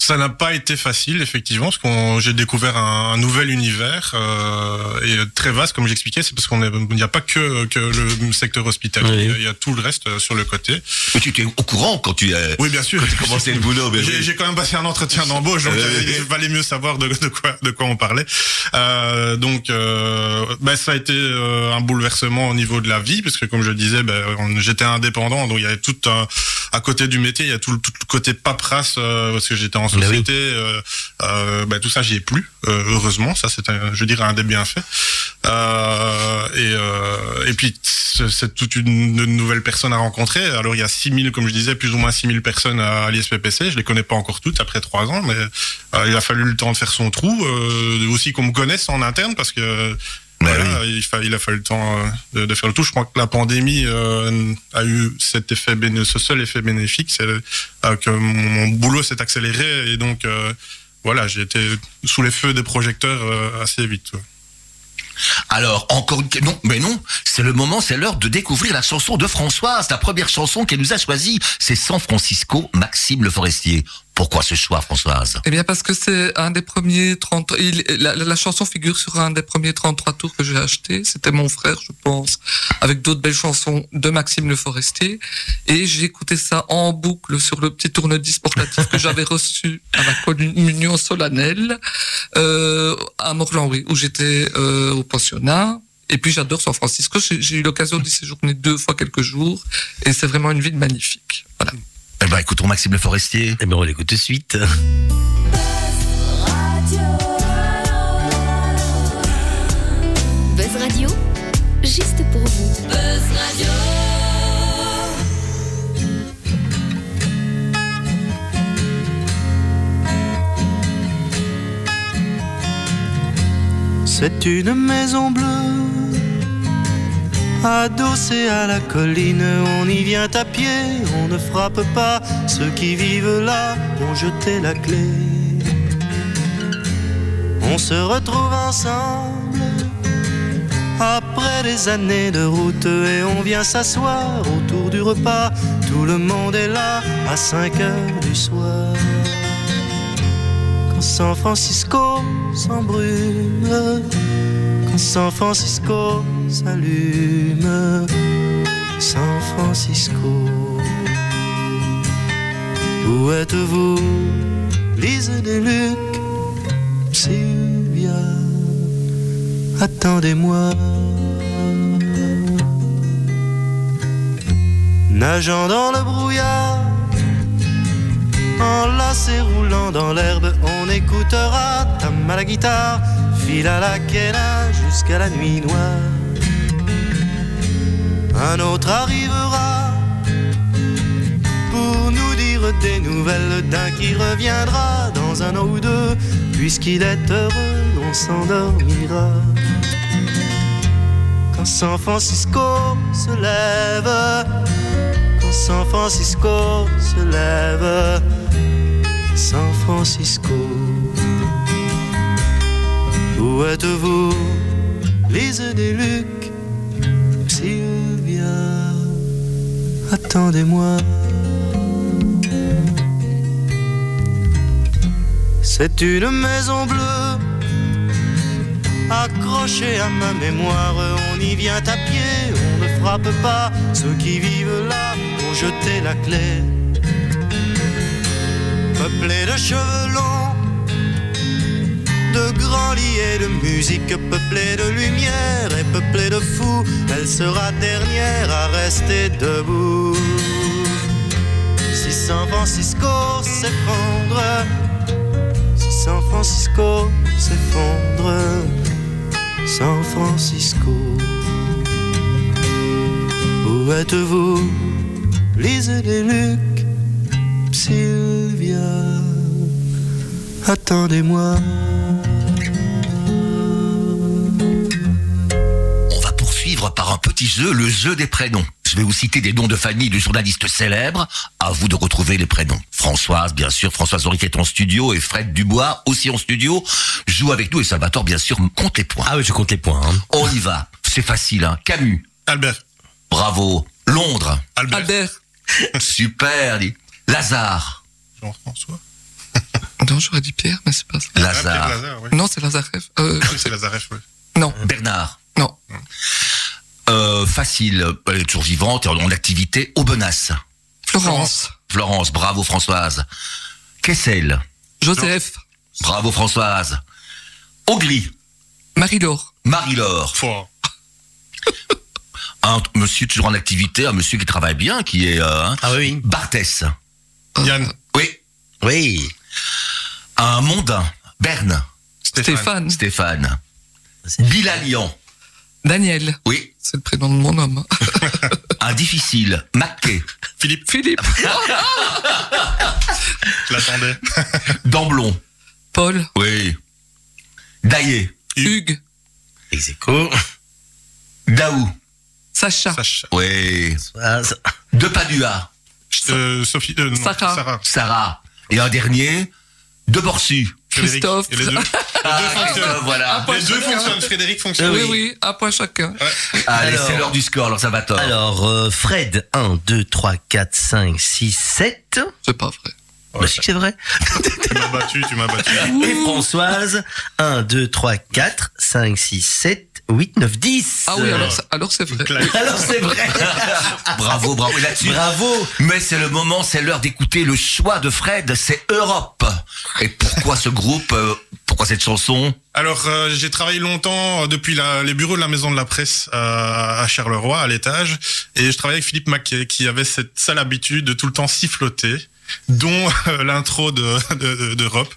Ça n'a pas été facile, effectivement, parce qu'on j'ai découvert un, un nouvel univers euh, et très vaste, comme j'expliquais. C'est parce qu'on est- il n'y a pas que, que le secteur hospitalier, Oui. il y a- il y a tout le reste euh, sur le côté. Mais tu étais au courant quand tu as Oui, bien sûr. quand tu commençais le boulot. J'ai oui. j'ai quand même passé un entretien d'embauche, donc Euh, il valait mieux savoir de, de quoi de quoi on parlait. Euh, donc, euh, ben, ça a été euh, un bouleversement au niveau de la vie, parce que comme je le disais, ben, on- j'étais indépendant, donc il y avait tout un, à côté du métier, il y a tout, le- tout le côté paperasse, euh, parce que j'étais en Ben oui. société. euh, ben, tout ça, j'y ai plus, euh, heureusement. Ça, c'est, un- je dirais, un des bienfaits. Et, et puis, c'est toute une, une nouvelle personne à rencontrer. Alors, il y a 6000, comme je disais, plus ou moins 6000 personnes à l'ISPPC. Je les connais pas encore toutes après trois ans, mais il a fallu le temps de faire son trou. Aussi qu'on me connaisse en interne, parce que Bah voilà, il, fa- il a fallu le temps euh, de, de faire le tout. Je crois que la pandémie euh, a eu cet effet ce seul effet bénéfique, c'est euh, que mon, boulot s'est accéléré et donc euh, voilà, j'ai été sous les feux des projecteurs assez vite. ouais. Alors, encore une... Non, mais non, c'est le moment, c'est l'heure de découvrir la chanson de Françoise, la première chanson qu'elle nous a choisie. C'est San Francisco, Maxime Le Forestier. Pourquoi ce choix, Françoise? Eh bien, parce que c'est un des premiers 30, il, la, la chanson figure sur un des premiers 33 tours que j'ai acheté. C'était mon frère, je pense, avec d'autres belles chansons de Maxime Le Forestier. Et j'ai écouté ça en boucle sur le petit tourne-disque portatif que j'avais reçu à ma communion solennelle, euh, à Morlan, oui, où j'étais, euh, au pensionnat. Et puis j'adore San Francisco. J'ai j'ai eu l'occasion d'y séjourner deux fois quelques jours. Et c'est vraiment une ville magnifique. Voilà. Eh ben, écoutons Maxime Le Forestier. Eh bien, on l'écoute tout de suite. Buzz Radio, juste pour vous. Buzz Radio. C'est une maison bleue, adossée à la colline. On y vient à pied, on ne frappe pas. Ceux qui vivent là ont jeté la clé. On se retrouve ensemble après des années de route et on vient s'asseoir autour du repas. Tout le monde est là à 5 heures du soir. Quand San Francisco s'embrume, quand San Francisco s'allume, San Francisco. Où êtes-vous, Lise des Luc, Sylvia, attendez-moi. Nageant dans le brouillard, Enlacé roulant dans l'herbe, on écoutera Tam à la guitare, fil à la quena jusqu'à la nuit noire. Un autre arrivera pour nous dire des nouvelles d'un qui reviendra dans un an ou deux, puisqu'il est heureux, on s'endormira. Quand San Francisco se lève, quand San Francisco se lève, San Francisco. Où êtes-vous, Lise des attendez-moi. C'est une maison bleue accrochée à ma mémoire. On y vient à pied, on ne frappe pas. Ceux qui vivent là ont jeté la clé. Peuplée de cheveux longs, de grands lits de musique, peuplée de lumière et peuplée de fous, elle sera dernière à rester debout. Si San Francisco s'effondre, si San Francisco s'effondre, San Francisco, où êtes-vous? Lisez les Luc, Sylvia. Attendez-moi. Un petit jeu, le jeu des prénoms. Je vais vous citer des noms de famille de journalistes célèbres. À vous de retrouver les prénoms. Françoise, bien sûr, Françoise Henri qui est en studio et Fred Dubois aussi en studio joue avec nous et Salvatore, bien sûr, compte les points. Ah oui, je compte les points. hein. On y va. C'est facile, hein. Camus. Albert. Bravo. Londres. Albert. Albert. Super, dit. Lazare. Jean-François. Non, j'aurais dit Pierre, mais c'est pas ça. Ah, Lazare. Lazare, oui. Non, c'est Lazarev. Euh, Ah oui, c'est Lazareff, oui. non, Bernard. non. Euh, facile. Elle est toujours vivante et en activité. Aubenas. Florence. Florence. Bravo, Françoise. Kessel. Joseph. Bravo, Françoise. Augly. Marie-Laure. Marie-Laure. Un monsieur toujours en activité, un monsieur qui travaille bien, qui est euh, hein, Ah oui. Barthès. Yann. Oui. Oui. Un mondain. Berne. Stéphane. Stéphane. Bilalian. Daniel. Oui. C'est le prénom de mon homme. Un difficile. Maquet. Philippe. Philippe. Je l'attendais. Damblon. Paul. Oui. Daillé. Hugues. Execo. Daou. Sacha. Sacha. Oui. De Padua. Euh, Sophie. euh, non, Sarah. Sarah. Sarah. Et un dernier. De Borsu. Frédéric. Christophe. Et les deux. Les deux fonctionnent. Christophe, voilà. point Les deux chacun. fonctionnent. Frédéric fonctionne. Oui, oui, un point chacun. Allez, Alors- c'est l'heure du score, alors ça va tort. Alors, euh, Fred, 1, 2, 3, 4, 5, 6, 7. C'est pas vrai. Bah, si que c'est vrai. Tu m'as battu, tu m'as battu. Et Françoise, 1, 2, 3, 4, 5, 6, 7, 8, 9, 10. Ah oui, alors, c'est- alors c'est vrai. Alors c'est vrai. Bravo, bravo. Et là-dessus, Bravo. Mais c'est le moment, c'est l'heure d'écouter le choix de Fred, c'est Europe. Et pourquoi ce groupe euh, Pourquoi cette chanson? Alors, euh, j'ai travaillé longtemps euh, depuis la- les bureaux de la Maison de la Presse euh, à Charleroi, à l'étage, et je travaillais avec Philippe Maquet, qui avait cette sale habitude de tout le temps siffloter, dont euh, l'intro de de- de- d'Europe,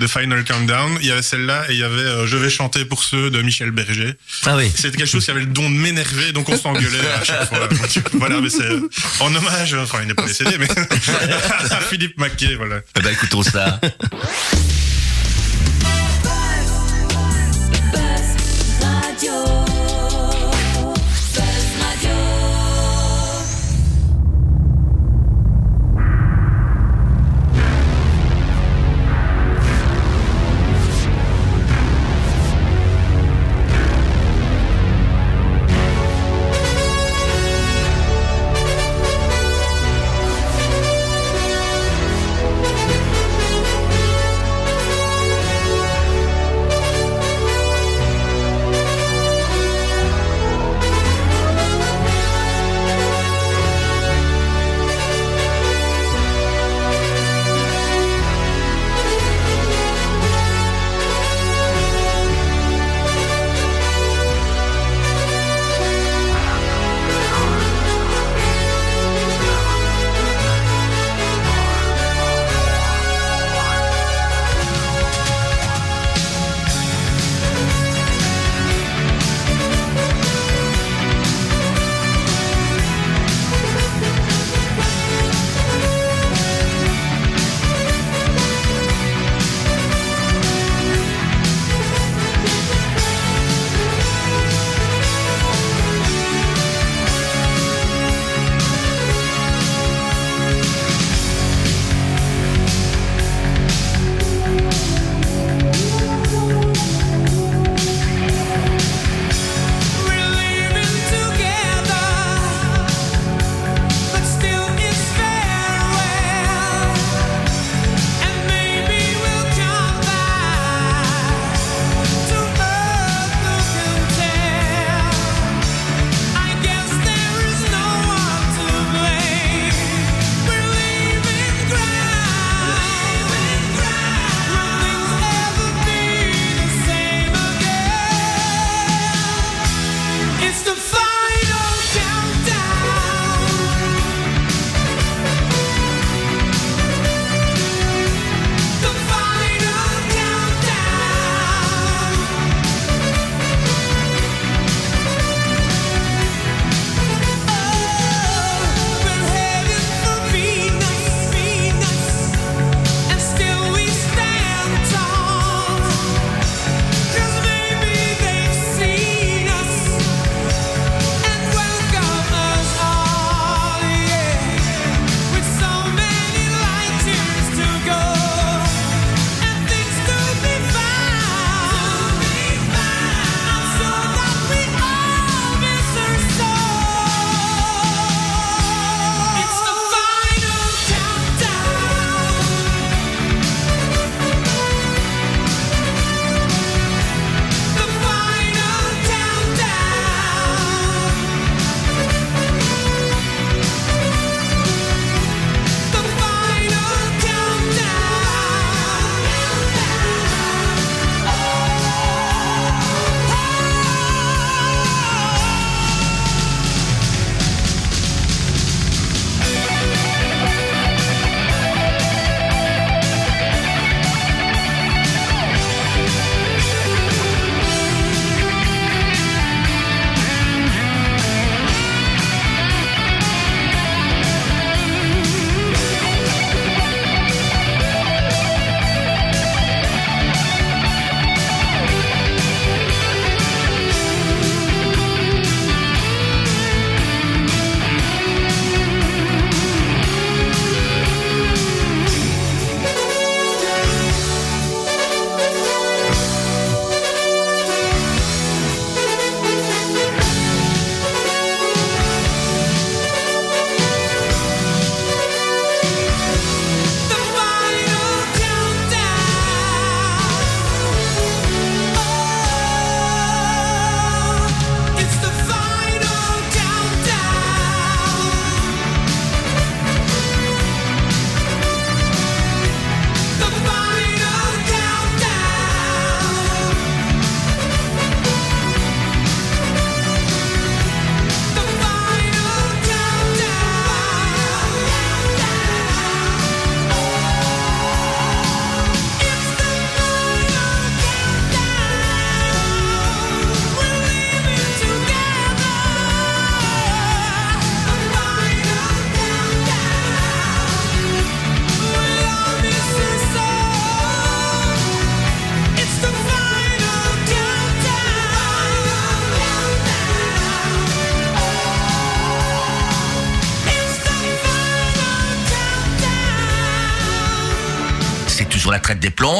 de, Final Countdown. Il y avait celle-là, et il y avait euh, Je vais chanter pour ceux de Michel Berger. Ah oui. C'était quelque chose qui avait le don de m'énerver, donc on s'engueulait à chaque fois. voilà, mais c'est en hommage, enfin il n'est pas décédé, mais à Philippe Maquet, voilà. Eh ben écoutons ça.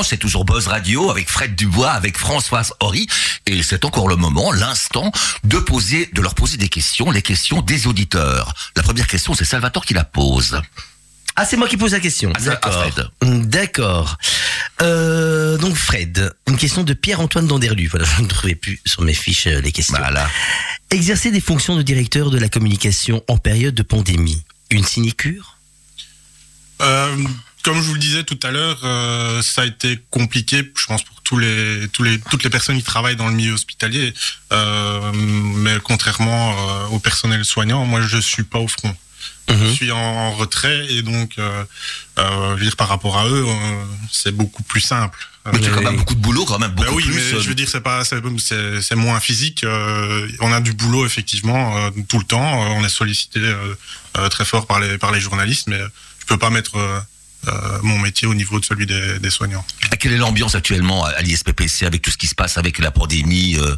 C'est toujours Buzz Radio avec Fred Dubois, avec Françoise Horry. Et c'est encore le moment, l'instant, de poser, de leur poser des questions, les questions des auditeurs. La première question, c'est Salvatore qui la pose. Ah, c'est moi qui pose la question. Ah, D'accord. Fred. D'accord. Euh, donc Fred, une question de Pierre-Antoine Danderlu. Voilà, je ne trouvais plus sur mes fiches euh, les questions. Voilà. Exercer des fonctions de directeur de la communication en période de pandémie, une sinécure? Euh, comme je vous le disais tout à l'heure, euh, ça a été compliqué, je pense pour tous les, tous les, toutes les personnes qui travaillent dans le milieu hospitalier. Euh, mais contrairement euh, au personnel soignant, moi je suis pas au front. Je Mhm. suis en, en retrait et donc, je veux dire par rapport à eux, c'est beaucoup plus simple. Mais tu as quand même beaucoup de boulot, quand même, Ben oui, plus. mais je veux dire, c'est pas, c'est, moins physique. euh, on a du boulot effectivement euh, tout le temps. euh, on est sollicité très fort par les par les journalistes, mais je peux pas mettre mon métier au niveau de celui des, des soignants. Quelle est l'ambiance actuellement à l'ISPPC avec tout ce qui se passe avec la pandémie euh,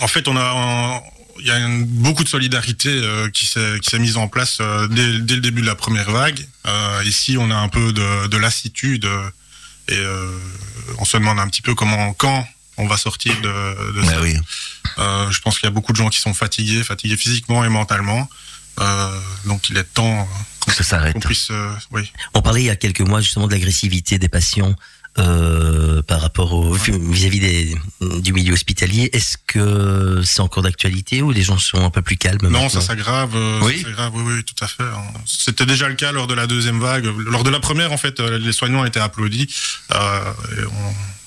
En fait, on a un- il y a une- beaucoup de solidarité euh, qui s'est mise en place euh, dès, dès le début de la première vague. Euh, ici, on a un peu de, de lassitude euh, et euh, on se demande un petit peu comment quand on va sortir de, ça. oui. Euh, je pense qu'il y a beaucoup de gens qui sont fatigués, fatigués physiquement et mentalement. Euh, donc il est temps Que ça s'arrête. qu'on puisse, euh, oui. On parlait il y a quelques mois justement de l'agressivité des patients euh, par rapport au vis-à-vis des- du milieu hospitalier. Est-ce que c'est encore d'actualité ou les gens sont un peu plus calmes Non, maintenant ça s'agrave. euh, Oui. ça s'aggrave, oui, oui, tout à fait. C'était déjà le cas lors de la deuxième vague. Lors de la première, en fait, euh, les soignants étaient applaudis. Euh, et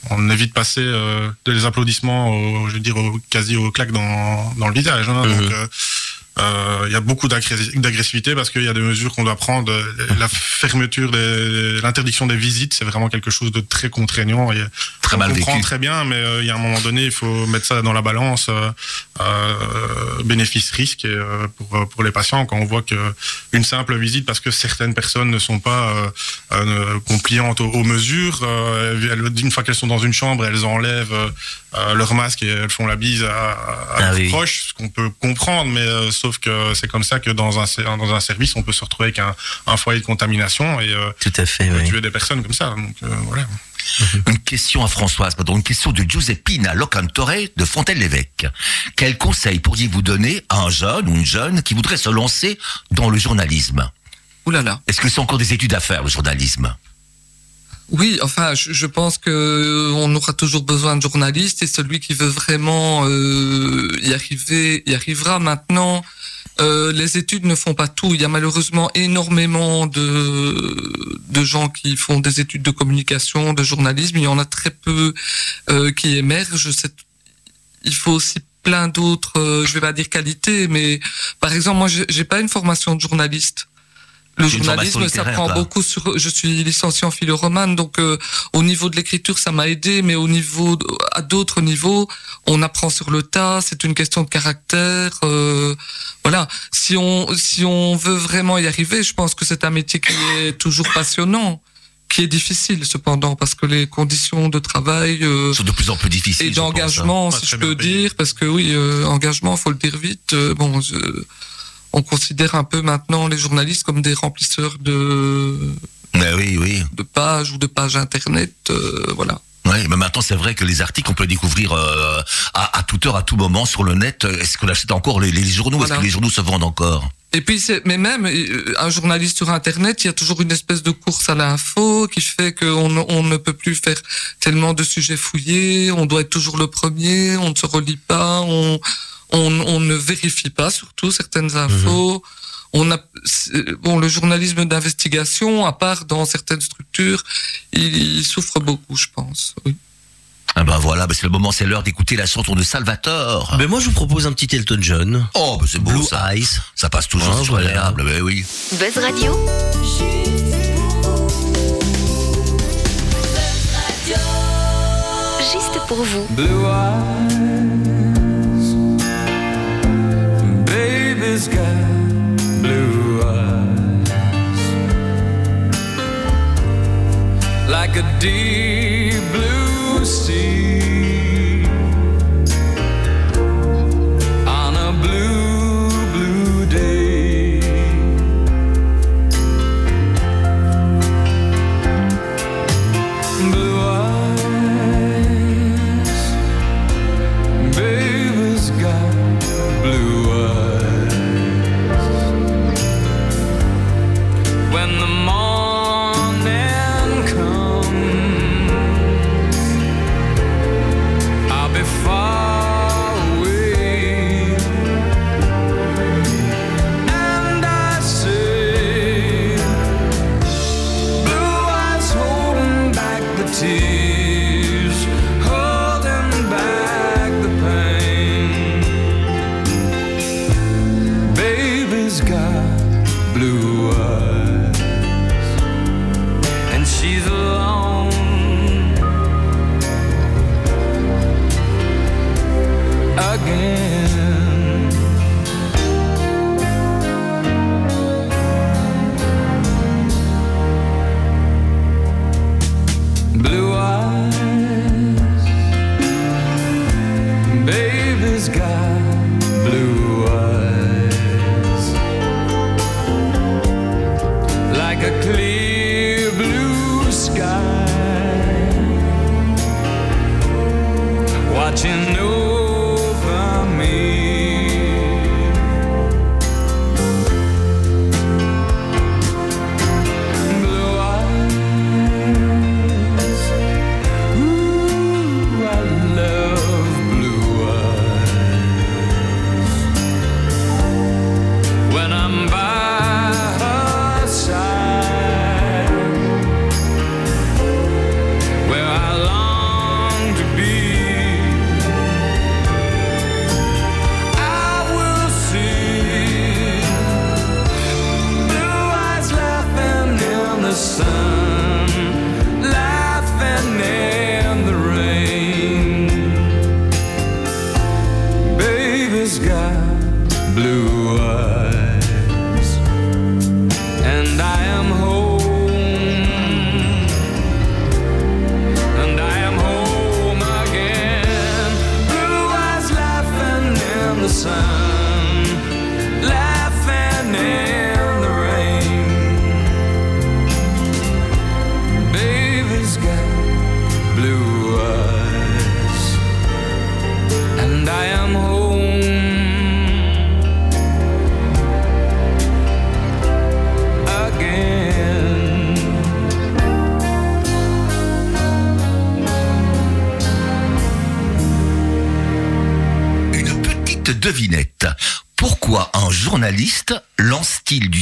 on, on évite de passer euh, des applaudissements, au, je veux dire, au, quasi au claque dans, dans le visage. hein. Mhm. Donc, il y a beaucoup d'agressivité parce qu'il y a des mesures qu'on doit prendre. La fermeture, des- l'interdiction des visites, c'est vraiment quelque chose de très contraignant. Et Très on mal comprend vécu. très bien, mais euh, il y a un moment donné, il faut mettre ça dans la balance, euh, euh, bénéfice-risque euh, pour, euh, pour les patients. Quand on voit que une simple visite, parce que certaines personnes ne sont pas euh, euh, compliantes aux, aux mesures, euh, une fois qu'elles sont dans une chambre, elles enlèvent euh, leur masque et elles font la bise à, à Ah leurs oui. proches, ce qu'on peut comprendre, mais euh, sauf que c'est comme ça que dans un, dans un service, on peut se retrouver avec un, un foyer de contamination et euh, Tout à fait, oui. tuer des personnes comme ça. Donc euh, voilà. Une question à Françoise, pardon, une question de Giuseppina Locantore de Fontaine-l'Évêque. Quel conseil pourriez-vous donner à un jeune ou une jeune qui voudrait se lancer dans le journalisme? Ouh là là. Est-ce que c'est encore des études à faire, le journalisme? Oui, enfin, je, pense que euh, on aura toujours besoin de journalistes et celui qui veut vraiment euh, y arriver, y arrivera. Maintenant, euh, les études ne font pas tout. Il y a malheureusement énormément de de gens qui font des études de communication, de journalisme. Il y en a très peu qui émergent. Il faut aussi plein d'autres, je vais pas dire qualités, mais par exemple, moi, j'ai pas une formation de journaliste. Le journalisme, ça prend quoi. beaucoup sur. Je suis licencié en philo romane, donc euh, au niveau de l'écriture, ça m'a aidé, mais au niveau, à d'autres niveaux, on apprend sur le tas. C'est une question de caractère. euh, voilà. Si on si on veut vraiment y arriver, je pense que c'est un métier qui est toujours passionnant, qui est difficile cependant parce que les conditions de travail. euh, sont de plus en plus difficiles. et hein. d'engagement, si je peux dire, parce que oui, euh, engagement, faut le dire vite. euh, bon, je- on considère un peu maintenant les journalistes comme des remplisseurs de, Mais oui, oui. de pages ou de pages internet, euh, voilà. Ouais, mais maintenant c'est vrai que les articles on peut les découvrir euh, à, à toute heure, à tout moment sur le net. Est-ce qu'on achète encore les, les journaux? Est-ce que les journaux se vendent encore? Et puis, c'est, mais même euh, un journaliste sur Internet, il y a toujours une espèce de course à l'info qui fait qu'on ne- on ne peut plus faire tellement de sujets fouillés. On doit être toujours le premier. On ne se relie pas. On, on, on ne vérifie pas surtout certaines infos. On a bon le journalisme d'investigation, à part dans certaines structures, il, il souffre beaucoup, je pense. Oui. Ah ben voilà, ben c'est le moment, c'est l'heure d'écouter la chanson de Salvatore. Ben moi, je vous propose un petit Elton John. oh, ben c'est beau Blue ça. Eyes. Ça passe toujours, Ah, c'est voilà. agréable, ben oui. Buzz Radio. Juste pour vous. Blue eyes, like a deep Watching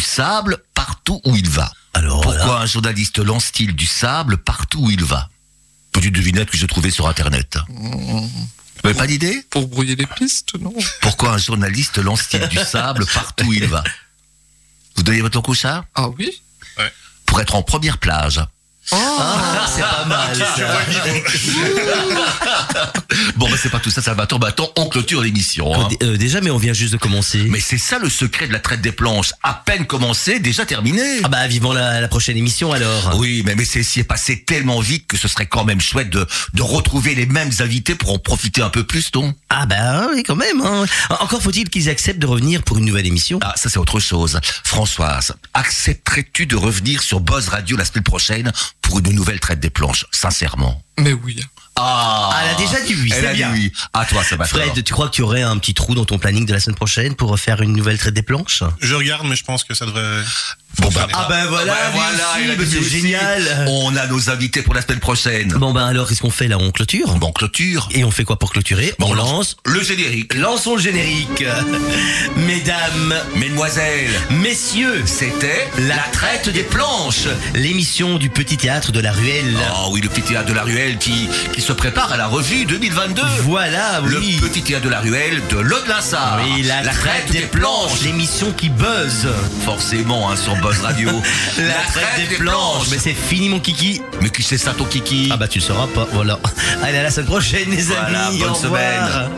sable partout où il va. Alors Pourquoi un journaliste lance-t-il du sable partout où il va? Petite devinette que j'ai trouvée sur Internet. Vous n'avez pas d'idée? Pour brouiller les pistes, non. Pourquoi un journaliste lance-t-il du sable partout où il va? Vous donnez votre couchard Ah oui. Pour être en première plage. Ah, c'est pas mal ça. Bon, ben c'est pas tout ça, Salvatore. Maintenant, on clôture l'émission. hein. Euh, déjà, mais on vient juste de commencer. Mais c'est ça le secret de la traite des planches. À peine commencé, déjà terminé. Ah bah vivement la, la prochaine émission alors. Oui, mais, mais c'est est passé tellement vite que ce serait quand même chouette de, de retrouver les mêmes invités pour en profiter un peu plus, non? Ah bah oui quand même. hein. Encore faut-il qu'ils acceptent de revenir pour une nouvelle émission. Ah, ça c'est autre chose. Françoise, accepterais-tu de revenir sur Buzz Radio la semaine prochaine? Pour une nouvelle traite des planches Sincèrement. Mais oui. Ah Ah, elle a déjà dit oui, Elle c'est a dit bien. oui. À toi, ça va. Fred, tu crois qu'il y aurait un petit trou dans ton planning de la semaine prochaine pour faire une nouvelle traite des planches? Je regarde, mais je pense que ça devrait. Bon, bah, Ah ben voilà, Ben voilà, bah, c'est génial. On a nos invités pour la semaine prochaine. Bon ben alors qu'est-ce qu'on fait là On clôture Bon, clôture. Et on fait quoi pour clôturer Bon, On lance. le générique. Lançons le générique. Mesdames, Mesdemoiselles, messieurs, c'était la traite des planches. l'émission du petit théâtre de la ruelle. Oh oui, le petit théâtre de la ruelle qui, qui se prépare à la revue 2022. Voilà, Le oui. petit théâtre de la ruelle de Lode-Linsard. Oui, la, traite des planches, l'émission qui buzz. Forcément, hein, sur Buzz Radio. La, traite, des, planches. Mais c'est fini mon kiki. Mais qui c'est ça ton kiki? Ah bah tu le sauras pas, voilà. Allez à la semaine prochaine les Voilà, amis. bonne au revoir. semaine.